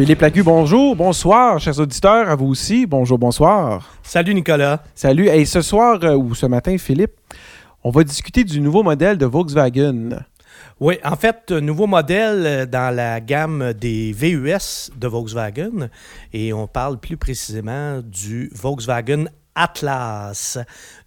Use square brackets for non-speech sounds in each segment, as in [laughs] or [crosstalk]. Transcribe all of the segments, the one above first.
Philippe Lagu, bonjour, bonsoir, chers auditeurs, à vous aussi, bonjour, bonsoir. Salut Nicolas. Salut, et ce soir euh, ou ce matin, Philippe, on va discuter du nouveau modèle de Volkswagen. Oui, en fait, nouveau modèle euh, dans la gamme des VUS de Volkswagen et on parle plus précisément du Volkswagen Atlas,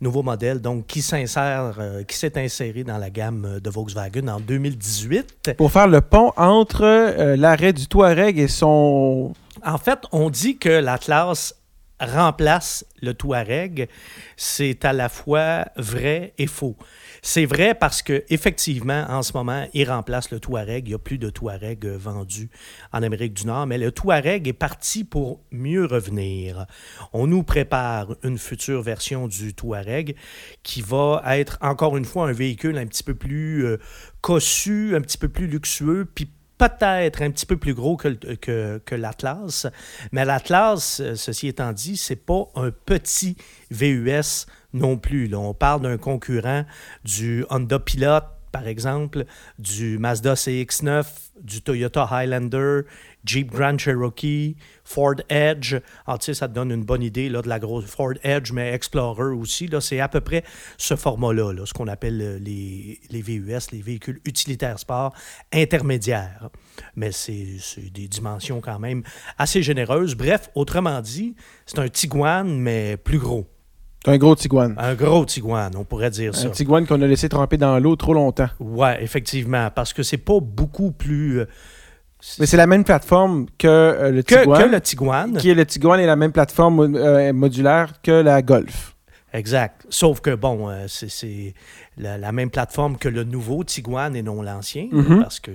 nouveau modèle donc qui s'insère, euh, qui s'est inséré dans la gamme de Volkswagen en 2018. Pour faire le pont entre euh, l'arrêt du Touareg et son... En fait, on dit que l'Atlas remplace le Touareg. C'est à la fois vrai et faux. C'est vrai parce que effectivement, en ce moment, il remplace le Touareg. Il n'y a plus de Touareg euh, vendu en Amérique du Nord, mais le Touareg est parti pour mieux revenir. On nous prépare une future version du Touareg qui va être encore une fois un véhicule un petit peu plus euh, cossu, un petit peu plus luxueux, puis peut-être un petit peu plus gros que, l'Atlas. Mais l'Atlas, euh, ceci étant dit, c'est pas un petit VUS non plus. Là. On parle d'un concurrent du Honda Pilot, par exemple, du Mazda CX9, du Toyota Highlander, Jeep Grand Cherokee, Ford Edge. Alors, tu sais, ça te donne une bonne idée là, de la grosse Ford Edge, mais Explorer aussi. Là, c'est à peu près ce format-là, là, ce qu'on appelle euh, les, les, VUS, les véhicules utilitaires sport intermédiaires. Mais c'est des dimensions quand même assez généreuses. Bref, autrement dit, c'est un Tiguan, mais plus gros. Un gros Tiguan. Un gros Tiguan, on pourrait dire ça. Un Tiguan qu'on a laissé tremper dans l'eau trop longtemps. Ouais, effectivement, parce que c'est pas beaucoup plus. Mais c'est la même plateforme que euh, le Tiguan. Que, que, le Tiguan. Qui est le Tiguan est la même plateforme euh, modulaire que la Golf. Exact. Sauf que, bon, euh, c'est la, la, même plateforme que le nouveau Tiguan et non l'ancien, mm -hmm. parce que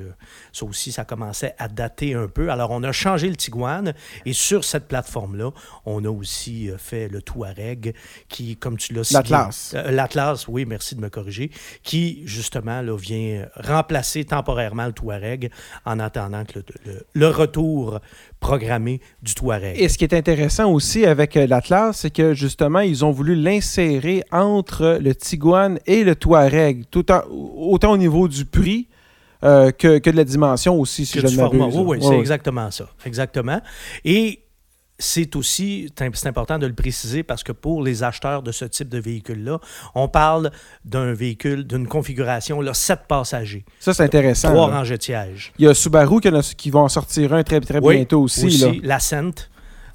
ça aussi, ça commençait à dater un peu. Alors, on a changé le Tiguan et sur cette plateforme-là, on a aussi euh, fait le Touareg qui, comme tu l'as cité... L'Atlas. Euh, L'Atlas, oui, merci de me corriger, qui, justement, là, vient remplacer temporairement le Touareg en attendant que le, le, le retour programmé du Touareg. Et ce qui est intéressant aussi avec l'Atlas, c'est que, justement, ils ont voulu l'insérer entre le Tiguan et le Touareg, tout en, autant au niveau du prix euh, que, que, de la dimension aussi, si que je ne m'abuse. Oui, oui, c'est ouais. exactement ça. Exactement. Et c'est aussi, c'est important de le préciser parce que pour les acheteurs de ce type de véhicule-là, on parle d'un véhicule, d'une configuration, là, 7 passagers. Ça, c'est intéressant. Trois rangées de sièges. Il y a Subaru qui, a, qui va en sortir un très, très oui, bientôt aussi. aussi l'Ascent.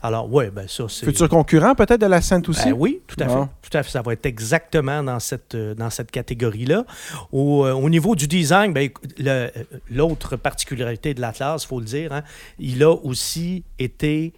Alors, oui, ben ça, c'est. Futur concurrent peut-être de la Sainte aussi? Ben oui, tout à fait. Ah. Tout à fait. Ça va être exactement dans cette, dans cette catégorie-là. Au, au, niveau du design, ben, l'autre particularité de l'Atlas, il faut le dire, hein, il a aussi été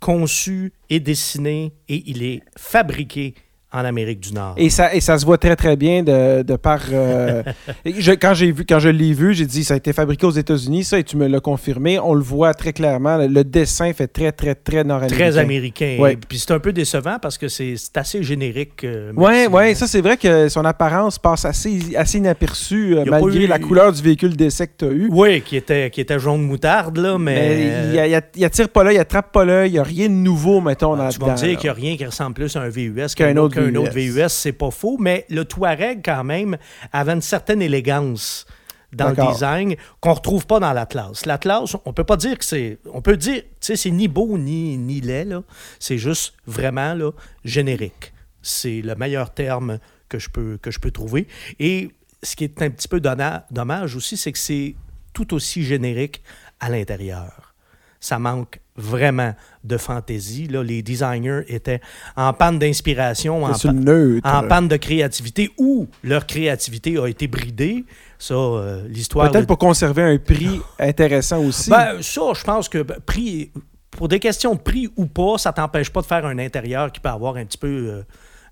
conçu et dessiné et il est fabriqué en Amérique du Nord. Et ça, et ça se voit très, très bien de, de par... Euh, [laughs] je, quand, j'ai vu, quand je l'ai vu, j'ai dit ça a été fabriqué aux États-Unis, ça, et tu me l'as confirmé. On le voit très clairement. Le, le dessin fait très, très, très nord-américain. Très américain. Ouais. Puis c'est un peu décevant parce que c'est, assez générique. Euh, oui, ouais, ça, c'est vrai que son apparence passe assez, assez inaperçue, euh, malgré eu... la couleur du véhicule d'essai que tu as eu. Oui, qui était, qui était jaune moutarde, là, mais... mais il, il, attire pas l'œil, il attrape pas l'œil, il n'y a rien de nouveau, mettons, ah, dans Tu vas me dire qu'il n'y a rien qui ressemble plus à un VUS qu'un autre, qu autre VUS, c'est pas faux, mais le Touareg, quand même, avait une certaine élégance dans le design qu'on retrouve pas dans l'Atlas. L'Atlas, on peut pas dire que c'est... On peut dire, tu sais, c'est ni beau ni, ni laid, là. C'est juste vraiment, là, générique. C'est le meilleur terme que je peux, que je peux trouver. Et ce qui est un petit peu dommage aussi, c'est que c'est tout aussi générique à l'intérieur. Ça manque vraiment de fantaisie. Là. Les designers étaient en panne d'inspiration, en, pa en, panne de créativité, ou leur créativité a été bridée. Ça, euh, l'histoire... Peut-être pour conserver un prix intéressant aussi. Ben, ça, je pense que ben, prix, pour des questions de prix ou pas, ça t'empêche pas de faire un intérieur qui peut avoir un petit peu... Euh,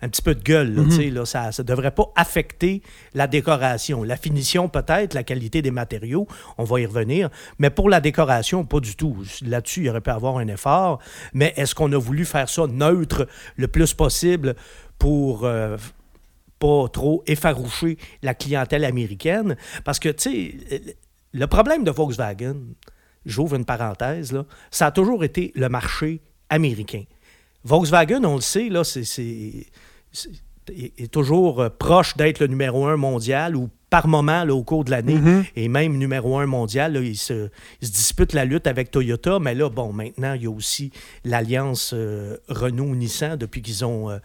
un petit peu de gueule. Là, mm -hmm. là, ça ne devrait pas affecter la décoration. La finition, peut-être, la qualité des matériaux, on va y revenir. Mais pour la décoration, pas du tout. Là-dessus, il aurait pu avoir un effort. Mais est-ce qu'on a voulu faire ça neutre le plus possible pour. Euh, pas trop effaroucher la clientèle américaine? Parce que, tu sais, le problème de Volkswagen, j'ouvre une parenthèse, là, ça a toujours été le marché américain. Volkswagen, on le sait, là, c'est est toujours proche d'être le numéro un mondial ou par moment là, au cours de l'année. Mhm. Et même numéro un mondial, là, il, se, il se dispute la lutte avec Toyota. Mais là, bon, maintenant, il y a aussi l'alliance euh, Renault-Nissan depuis qu'ils ont euh,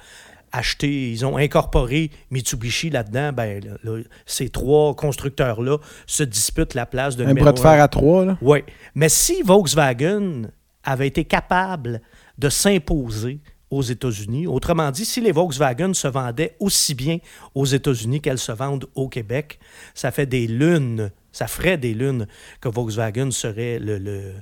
acheté, ils ont incorporé Mitsubishi là-dedans. Ben, là, ces trois constructeurs-là se disputent la place de Un bras de fer à trois, là. Oui. Mais si Volkswagen avait été capable de s'imposer aux États-Unis, autrement dit, si les Volkswagen se vendaient aussi bien aux États-Unis qu'elles se vendent au Québec, ça fait des lunes, ça ferait des lunes que Volkswagen serait le, le-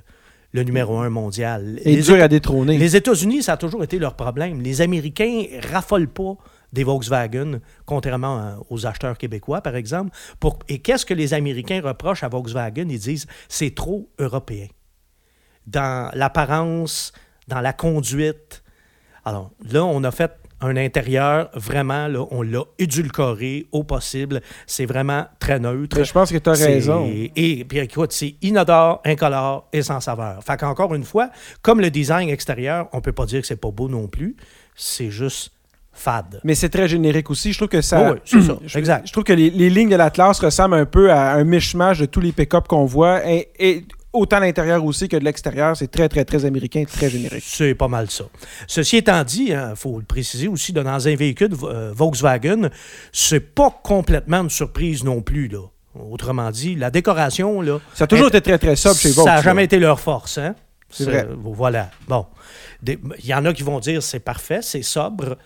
le numéro un mondial. Et Les dur à détrôner. les États-Unis, ça a toujours été leur problème. Les Américains raffolent pas des Volkswagen, contrairement aux acheteurs québécois, par exemple. Pour- et qu'est-ce que les Américains reprochent à Volkswagen? Ils disent c'est trop européen. Dans l'apparence, dans la conduite. Alors là, on a fait un intérieur vraiment, là, on l'a édulcoré au possible. C'est vraiment très neutre. Mais je pense que tu as raison. Et puis écoute, c'est inodore, incolore et sans saveur. Fait qu'encore une fois, comme le design extérieur, on peut pas dire que c'est pas beau non plus. C'est juste fade. Mais c'est très générique aussi. Je trouve que ça. Oh oui, c'est ça. [clears throat] Je, Exact. je trouve que les, les lignes de l'Atlas ressemblent un peu à un mishmash de tous les pick-up qu'on voit. Et, et autant à l'intérieur aussi que de l'extérieur. C'est très, très, très américain, très générique. C'est pas mal ça. Ceci étant dit, il faut le préciser aussi, dans un véhicule euh, Volkswagen, c'est pas complètement une surprise non plus. Là. Autrement dit, la décoration, là, Ça a toujours été très, très sobre chez Ça Volks. n'a jamais été leur force, hein? C'est vrai. Voilà. Bon. Il y en a qui vont dire c'est parfait, c'est sobre.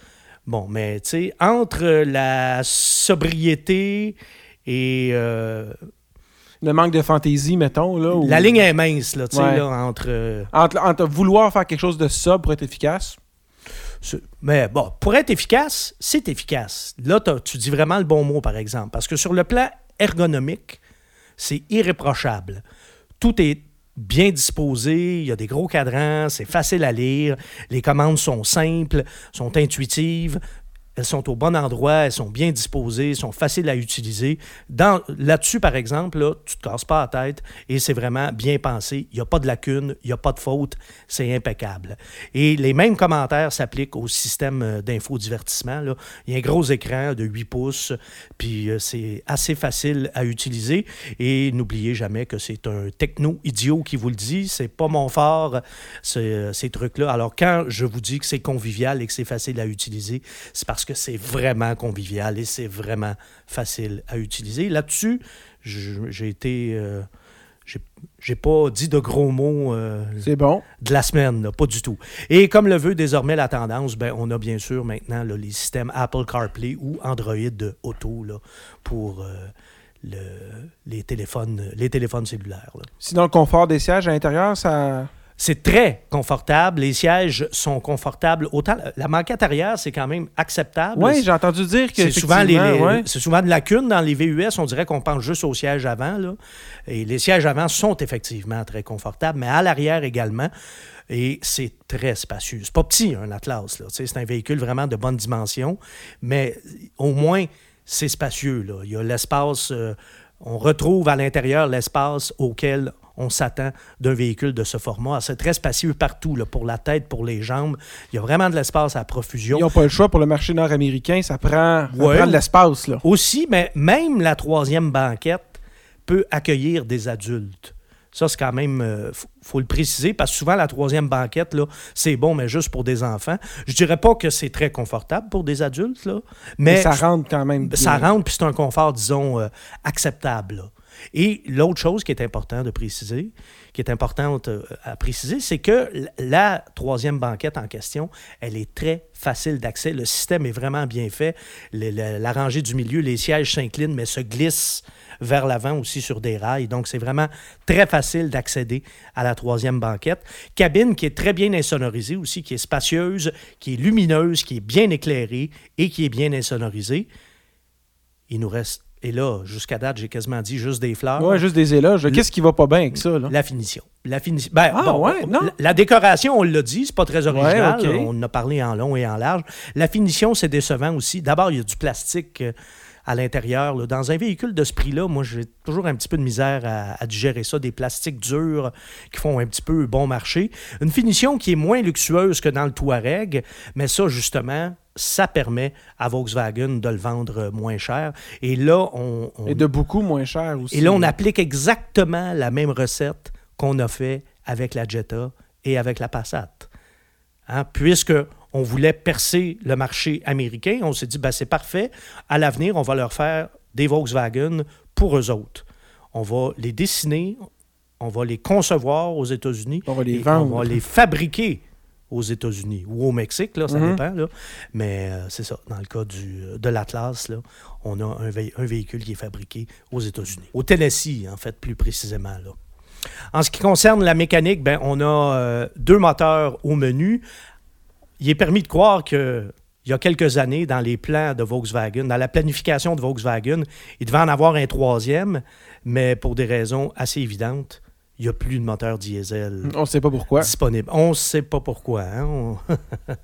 Bon, mais tu sais, entre la sobriété et. euh, Le manque de fantaisie, mettons. Là, La ligne est mince, là, tu sais, Ouais. là, entre. euh, Entre, entre vouloir faire quelque chose de sobre pour être efficace. ce- Mais bon, pour être efficace, c'est efficace. Là, tu dis vraiment le bon mot, par exemple. Parce que sur le plan ergonomique, c'est irréprochable. Tout est bien disposé, il y a des gros cadrans, c'est facile à lire, les commandes sont simples, sont intuitives, elles sont au bon endroit, elles sont bien disposées, sont faciles à utiliser. Là-dessus, par exemple, là, tu te casses pas la tête et c'est vraiment bien pensé. Il n'y a pas de lacune, il n'y a pas de faute, c'est impeccable. Et les mêmes commentaires s'appliquent au système euh, d'infodivertissement. Il y a un gros écran de 8 pouces, puis euh, c'est assez facile à utiliser. Et n'oubliez jamais que c'est un techno-idiot qui vous le dit. C'est pas mon fort, euh, ces trucs-là. Alors, quand je vous dis que c'est convivial et que c'est facile à utiliser, c'est parce que c'est vraiment convivial et c'est vraiment facile à utiliser. Là-dessus, j'ai été. euh, j'ai- pas dit de gros mots euh, C'est bon. de la semaine, là, pas du tout. Et comme le veut désormais la tendance, ben, on a bien sûr maintenant là, les systèmes Apple CarPlay ou Android Auto là, pour euh, le- les, téléphones, les téléphones cellulaires. Sinon, le confort des sièges à l'intérieur, ça. C'est très confortable. Les sièges sont confortables. Autant la banquette arrière, c'est quand même acceptable. Oui, j'ai entendu dire que. C'est souvent, les, les- effectivement, ouais. c'est souvent de lacune dans les VUS. On dirait qu'on pense juste aux sièges avant. Là. Et les sièges avant sont effectivement très confortables, mais à l'arrière également. Et c'est très spacieux. C'est pas petit, un Atlas. Là. C'est un véhicule vraiment de bonne dimension, mais au moins, c'est spacieux. Là. Il y a l'espace. euh, on retrouve à l'intérieur l'espace auquel on s'attend d'un véhicule de ce format. C'est très spacieux partout, là, pour la tête, pour les jambes. Il y a vraiment de l'espace à profusion. Ils n'ont pas le choix pour le marché nord-américain. Ça prend, ça prend de l'espace, là. Aussi, mais même la troisième banquette peut accueillir des adultes. Ça, c'est quand même, il faut le préciser, parce que souvent, la troisième banquette, là, c'est bon, mais juste pour des enfants. Je dirais pas que c'est très confortable pour des adultes, là, mais, Mais ça rentre quand même. bien. ça rentre, puis c'est un confort, disons, euh, acceptable. là. Et l'autre chose qui est important de préciser, qui est importante euh, à préciser, c'est que la troisième banquette en question, elle est très facile d'accès. Le système est vraiment bien fait. La rangée du milieu, les sièges s'inclinent, mais se glissent vers l'avant aussi sur des rails. Donc, c'est vraiment très facile d'accéder à la troisième banquette. Cabine qui est très bien insonorisée aussi, qui est spacieuse, qui est lumineuse, qui est bien éclairée et qui est bien insonorisée. Il nous reste, et là, jusqu'à date, j'ai quasiment dit juste des fleurs. Ouais, juste des éloges. Qu'est-ce qui va pas bien avec ça, là? La finition. La finition. Ben, Ah, bon, ouais, non? La, la décoration, on l'a dit, c'est pas très original. Ouais. On en a parlé en long et en large. La finition, c'est décevant aussi. D'abord, il y a du plastique euh, à l'intérieur. là. Dans un véhicule de ce prix-là, moi, j'ai toujours un petit peu de misère à, à digérer ça. Des plastiques durs qui font un petit peu bon marché. Une finition qui est moins luxueuse que dans le Touareg, mais ça, justement, ça permet à Volkswagen de le vendre moins cher. Et là, on, on- Et de beaucoup moins cher aussi. et là, on applique exactement la même recette qu'on a fait avec la Jetta et avec la Passat. Hein, Puisque on voulait percer le marché américain, on s'est dit, ben, c'est parfait. À l'avenir, on va leur faire des Volkswagen pour eux autres. On va les dessiner, on va les concevoir aux États-Unis. On va les vendre. On va les fabriquer aux États-Unis ou au Mexique, là, ça Mhm. dépend. Là. Mais euh, c'est ça. Dans le cas du, de l'Atlas, on a un, vé- un véhicule qui est fabriqué aux États-Unis. Au Tennessee, en fait, plus précisément. Là. En ce qui concerne la mécanique, ben, on a euh, deux moteurs au menu. Il est permis de croire que il y a quelques années, dans les plans de Volkswagen, dans la planification de Volkswagen, il devait en avoir un troisième, mais pour des raisons assez évidentes, il n'y a plus de moteur diesel On ne sait pas pourquoi. disponible. On ne sait pas pourquoi. hein, on- [laughs] [laughs]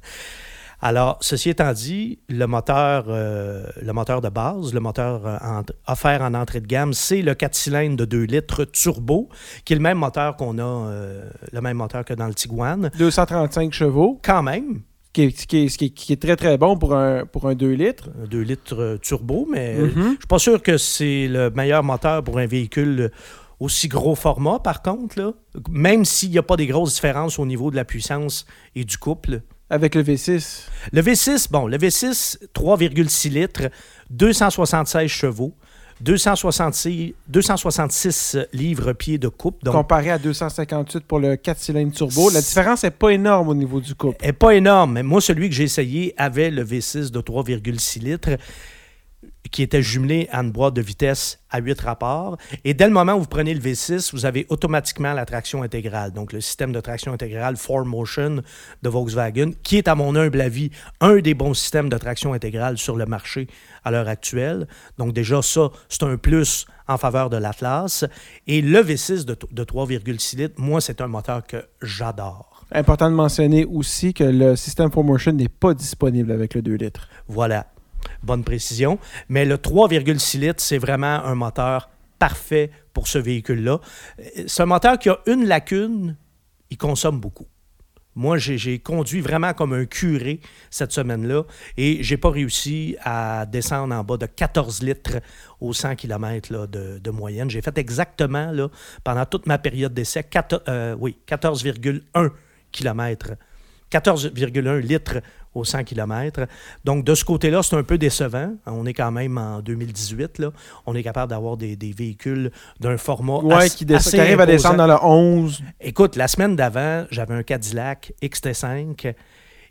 Alors, ceci étant dit, le moteur, euh, le moteur de base, le moteur euh, en- offert en entrée de gamme, c'est le 4 cylindres de 2 litres turbo, qui est le même moteur qu'on a, euh, le même moteur que dans le Tiguan. 235 chevaux, Quand même, qui est, qui est- qui très très bon pour un, pour un 2 litres. un 2 litres turbo, mais Mhm. je suis pas sûr que c'est le meilleur moteur pour un véhicule aussi gros format, par contre, là. même s'il n'y a pas des grosses différences au niveau de la puissance et du couple. Avec le V6. Le V6, bon, le V6, 3,6 litres, 276 chevaux, 266, 266 livres-pieds de coupe. Donc, Comparé à 258 pour le 4 cylindres turbo. La différence n'est pas énorme au niveau du couple. est pas énorme. Mais moi, celui que j'ai essayé avait le V6 de 3,6 litres qui était jumelé à une boîte de vitesse à 8 rapports. Et dès le moment où vous prenez le V6, vous avez automatiquement la traction intégrale. Donc, le système de traction intégrale 4Motion de Volkswagen, qui est, à mon humble avis, un des bons systèmes de traction intégrale sur le marché à l'heure actuelle. Donc, déjà, ça, c'est un plus en faveur de l'Atlas. Et le V6 de, de 3,6 litres, moi, c'est un moteur que j'adore. Important de mentionner aussi que le système 4Motion n'est pas disponible avec le 2 litres. Voilà, bonne précision. Mais le 3,6 litres, c'est vraiment un moteur parfait pour ce véhicule-là. Euh, C'est un moteur qui a une lacune, il consomme beaucoup. Moi, j'ai conduit vraiment comme un curé cette semaine-là et j'ai pas réussi à descendre en bas de 14 litres au 100 km de, moyenne. J'ai fait exactement, là, pendant toute ma période d'essai, 14 euh, oui, 14,1 km. 14,1 litres au 100 km. Donc, de ce côté-là, c'est un peu décevant. On est quand même en 2018. Là. On est capable d'avoir des, des véhicules d'un format Ouais, as- qui, assez qui arrive à descendre dans le 11. Écoute, la semaine d'avant, j'avais un Cadillac XT5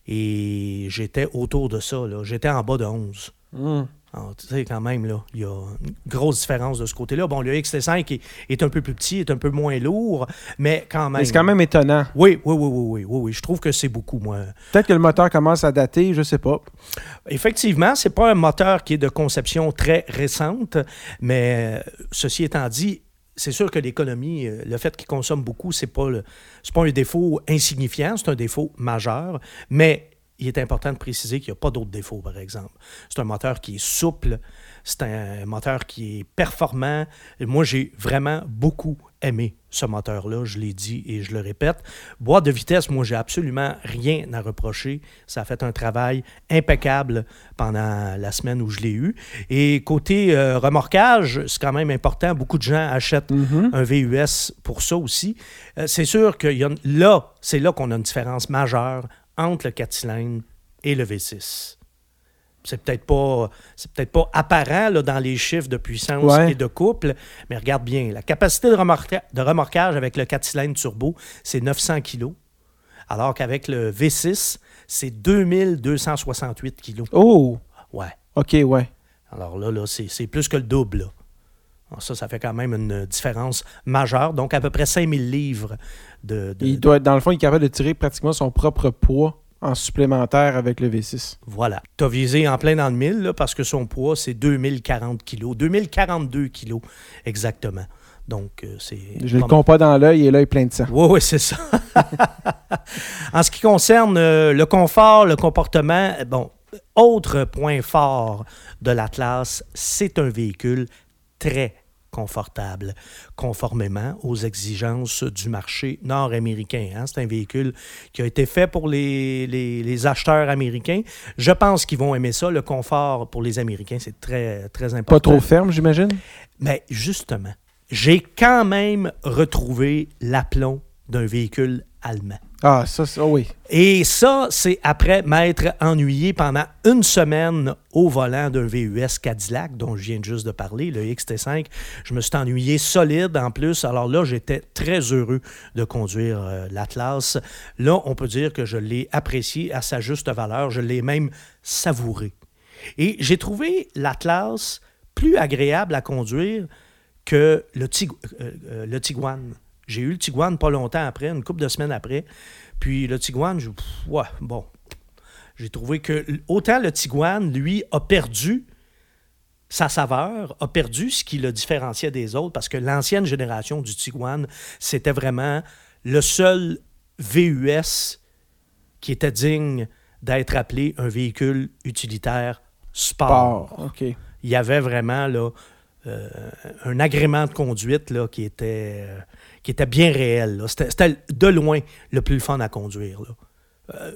et j'étais autour de ça. là. J'étais en bas de 11. Hum. Alors, tu sais, quand même, là, il y a une grosse différence de ce côté-là. Bon, le XT5 est, est un peu plus petit, est un peu moins lourd, mais quand même. C'est quand même étonnant. Oui, oui, oui, oui, oui, oui, oui. Je trouve que c'est beaucoup, moi. Peut-être que le moteur commence à dater, je sais pas. Effectivement, c'est pas un moteur qui est de conception très récente, mais euh, ceci étant dit, c'est sûr que l'économie, euh, le fait qu'il consomme beaucoup, c'est pas le- pas un défaut insignifiant, c'est un défaut majeur, mais il est important de préciser qu'il n'y a pas d'autres défauts, par exemple. C'est un moteur qui est souple, c'est un moteur qui est performant. Et moi, j'ai vraiment beaucoup aimé ce moteur-là, je l'ai dit et je le répète. Boîte de vitesse, moi, j'ai absolument rien à reprocher. Ça a fait un travail impeccable pendant la semaine où je l'ai eu. Et côté euh, remorquage, c'est quand même important. Beaucoup de gens achètent Mhm. un VUS pour ça aussi. Euh, c'est sûr que y a, là, c'est là qu'on a une différence majeure entre le 4 cylindres et le V6. C'est peut-être pas, c'est peut-être pas apparent là, dans les chiffres de puissance Ouais. et de couple, mais regarde bien, la capacité de, de remorquage avec le 4 cylindres turbo, c'est 900 kg, alors qu'avec le V6, c'est 2268 kg. Oh, Ouais. ok, ouais. Alors là, là c'est c'est plus que le double. là. Alors ça, ça fait quand même une différence majeure. Donc, à peu près 5000 livres de... de- Il doit, être- dans le fond, il est capable de tirer pratiquement son propre poids en supplémentaire avec le V6. Voilà. Tu as visé en plein dans le mille, là, parce que son poids, c'est 2040 kilos. 2042 kilos, exactement. Donc, euh, c'est... Je le pas mal. compte pas dans l'œil et l'œil plein de sang. Oui, oui, c'est ça. [laughs] en ce qui concerne euh, le confort, le comportement, bon, autre point fort de l'Atlas, c'est un véhicule très confortable, conformément aux exigences du marché nord-américain. Hein. C'est un véhicule qui a été fait pour les, les, acheteurs américains. Je pense qu'ils vont aimer ça. Le confort pour les Américains, c'est très, très important. Pas trop ferme, j'imagine? Mais justement, j'ai quand même retrouvé l'aplomb d'un véhicule allemand. Ah, ça, oui. Et ça, c'est après m'être ennuyé pendant une semaine au volant d'un VUS Cadillac, dont je viens juste de parler, le XT5. Je me suis ennuyé solide en plus. Alors là, j'étais très heureux de conduire euh, l'Atlas. Là, on peut dire que je l'ai apprécié à sa juste valeur. Je l'ai même savouré. Et j'ai trouvé l'Atlas plus agréable à conduire que le, euh, euh, le Tiguan. J'ai eu le Tiguan pas longtemps après, une couple de semaines après. Puis le Tiguan, je, ouais, bon. J'ai trouvé que autant le Tiguan, lui, a perdu sa saveur, a perdu ce qui le différenciait des autres, parce que l'ancienne génération du Tiguan, c'était vraiment le seul VUS qui était digne d'être appelé un véhicule utilitaire sport. Il y avait vraiment là, euh, un agrément de conduite là, qui, était, euh, qui était bien réel. C'était de loin le plus fun à conduire.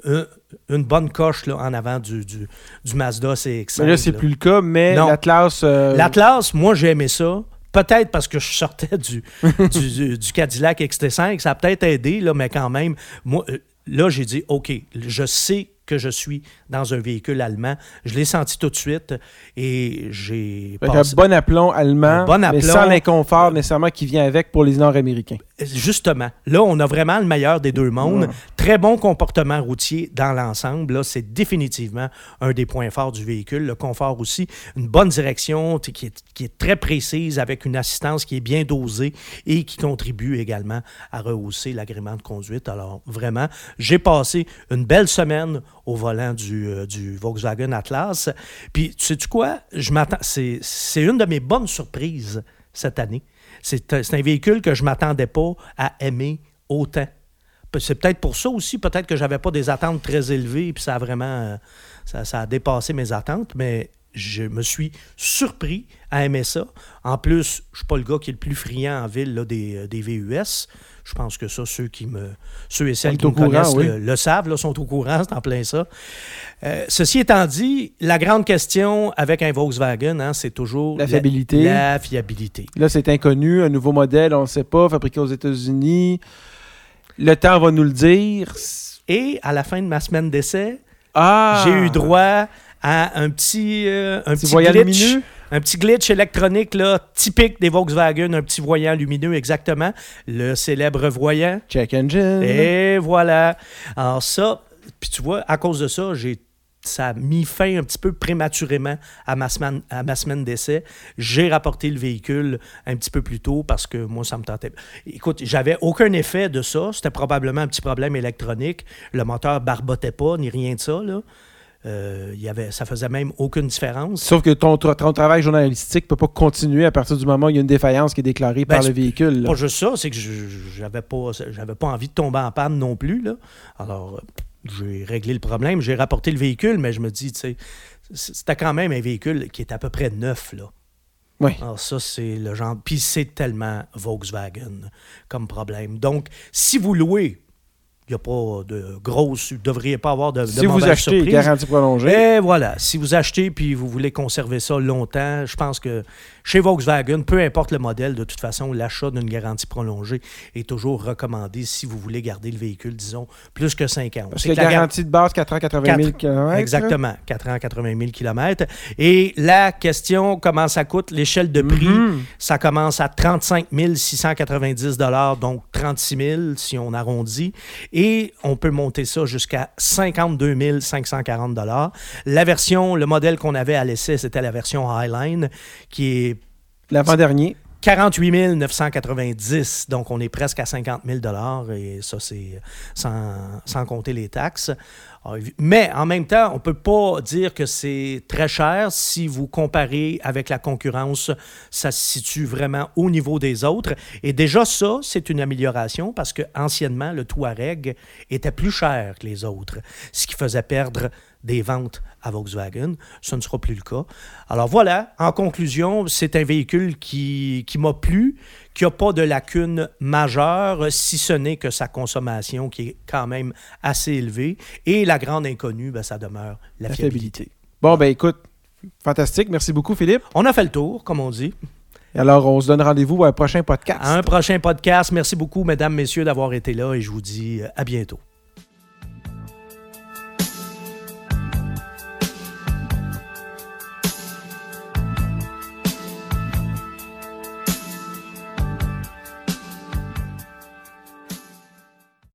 Euh, une bonne coche là, en avant du, du, Mazda CX. Mais là, c'est plus le cas, mais l'Atlas. L'Atlas, moi, j'ai aimé ça. Peut-être parce que je sortais du, [laughs] du, du, Cadillac XT5, ça a peut-être aidé, là, mais quand même, moi, là, j'ai dit, OK, je sais que je suis dans un véhicule allemand. Je l'ai senti tout de suite et j'ai Un bon aplomb allemand, bon mais sans l'inconfort nécessairement qui vient avec pour les Nord-Américains. Justement. Là, on a vraiment le meilleur des deux mondes. Très bon comportement routier dans l'ensemble. Là, c'est définitivement un des points forts du véhicule. Le confort aussi. Une bonne direction qui est, qui est très précise avec une assistance qui est bien dosée et qui contribue également à rehausser l'agrément de conduite. Alors, vraiment, j'ai passé une belle semaine au volant du, euh, du Volkswagen Atlas. Puis, tu sais-tu quoi? Je m'attends. C'est, c'est une de mes bonnes surprises cette année. C'est, un véhicule que je ne m'attendais pas à aimer autant. C'est peut-être pour ça aussi, peut-être que j'avais pas des attentes très élevées, puis ça a vraiment euh, ça, ça, a dépassé mes attentes, mais je me suis surpris à aimer ça. En plus, je ne suis pas le gars qui est le plus friand en ville là, des, euh, des VUS. Je pense que ça, ceux qui me, ceux et celles qui me connaissent le, savent, là, sont au courant, c'est en plein ça. Euh, ceci étant dit, la grande question avec un Volkswagen, hein, c'est toujours la fiabilité. La, fiabilité. Là, c'est inconnu, un nouveau modèle, on ne sait pas, fabriqué aux États-Unis. Le temps va nous le dire. Et à la fin de ma semaine d'essai, ah! j'ai eu droit à un petit, euh, un petit, glitch, un petit glitch électronique là, typique des Volkswagen, un petit voyant lumineux exactement, le célèbre voyant. Check engine. Et voilà. Alors ça, puis tu vois, à cause de ça, j'ai ça a mis fin un petit peu prématurément à ma semaine, à ma semaine d'essai. J'ai rapporté le véhicule un petit peu plus tôt parce que moi, ça me tentait. Écoute, j'avais aucun effet de ça. C'était probablement un petit problème électronique. Le moteur barbotait pas, ni rien de ça. Là. Euh, y avait, ça faisait même aucune différence. Sauf que ton, ton travail journalistique ne peut pas continuer à partir du moment où il y a une défaillance qui est déclarée par ben, le véhicule. Pas juste ça, c'est que j'avais pas, j'avais pas envie de tomber en panne non plus. Là. Alors, j'ai réglé le problème, j'ai rapporté le véhicule, mais je me dis, tu sais, c'était quand même un véhicule qui est à peu près neuf. Là. Oui. Alors ça, c'est le genre... Puis c'est tellement Volkswagen comme problème. Donc, si vous louez il n'y a pas de grosse, vous ne devriez pas avoir de, de Si vous achetez, garantie prolongée. Et voilà, si vous achetez puis vous voulez conserver ça longtemps, je pense que chez Volkswagen, peu importe le modèle, de toute façon, l'achat d'une garantie prolongée est toujours recommandé si vous voulez garder le véhicule, disons, plus que 5 ans. Parce que la garantie de base, 4 ans, 80 000 km. Exactement, 4 ans, 80 000 km. Et la question, comment ça coûte, l'échelle de prix, mm-hmm. ça commence à 35 690 donc 36 000 si on arrondit. Et on peut monter ça jusqu'à 52 540 La version, le modèle qu'on avait à l'essai, c'était la version Highline, qui est L'avant-dernier. 48 990, donc on est presque à 50 000 et ça, c'est sans, compter les taxes. Ah, mais en même temps, on ne peut pas dire que c'est très cher si vous comparez avec la concurrence, ça se situe vraiment au niveau des autres. Et déjà, ça, c'est une amélioration parce que anciennement, le Touareg était plus cher que les autres, ce qui faisait perdre des ventes à Volkswagen. Ce ne sera plus le cas. Alors voilà, en conclusion, c'est un véhicule qui, qui m'a plu, qui n'a pas de lacunes majeures, si ce n'est que sa consommation qui est quand même assez élevée. Et la grande inconnue, ben, ça demeure la, La fiabilité. fiabilité. Bon, ben écoute, fantastique. Merci beaucoup, Philippe. On a fait le tour, comme on dit. Alors, on se donne rendez-vous à un prochain podcast. À un prochain podcast. Merci beaucoup, mesdames, messieurs, d'avoir été là et je vous dis euh, à bientôt.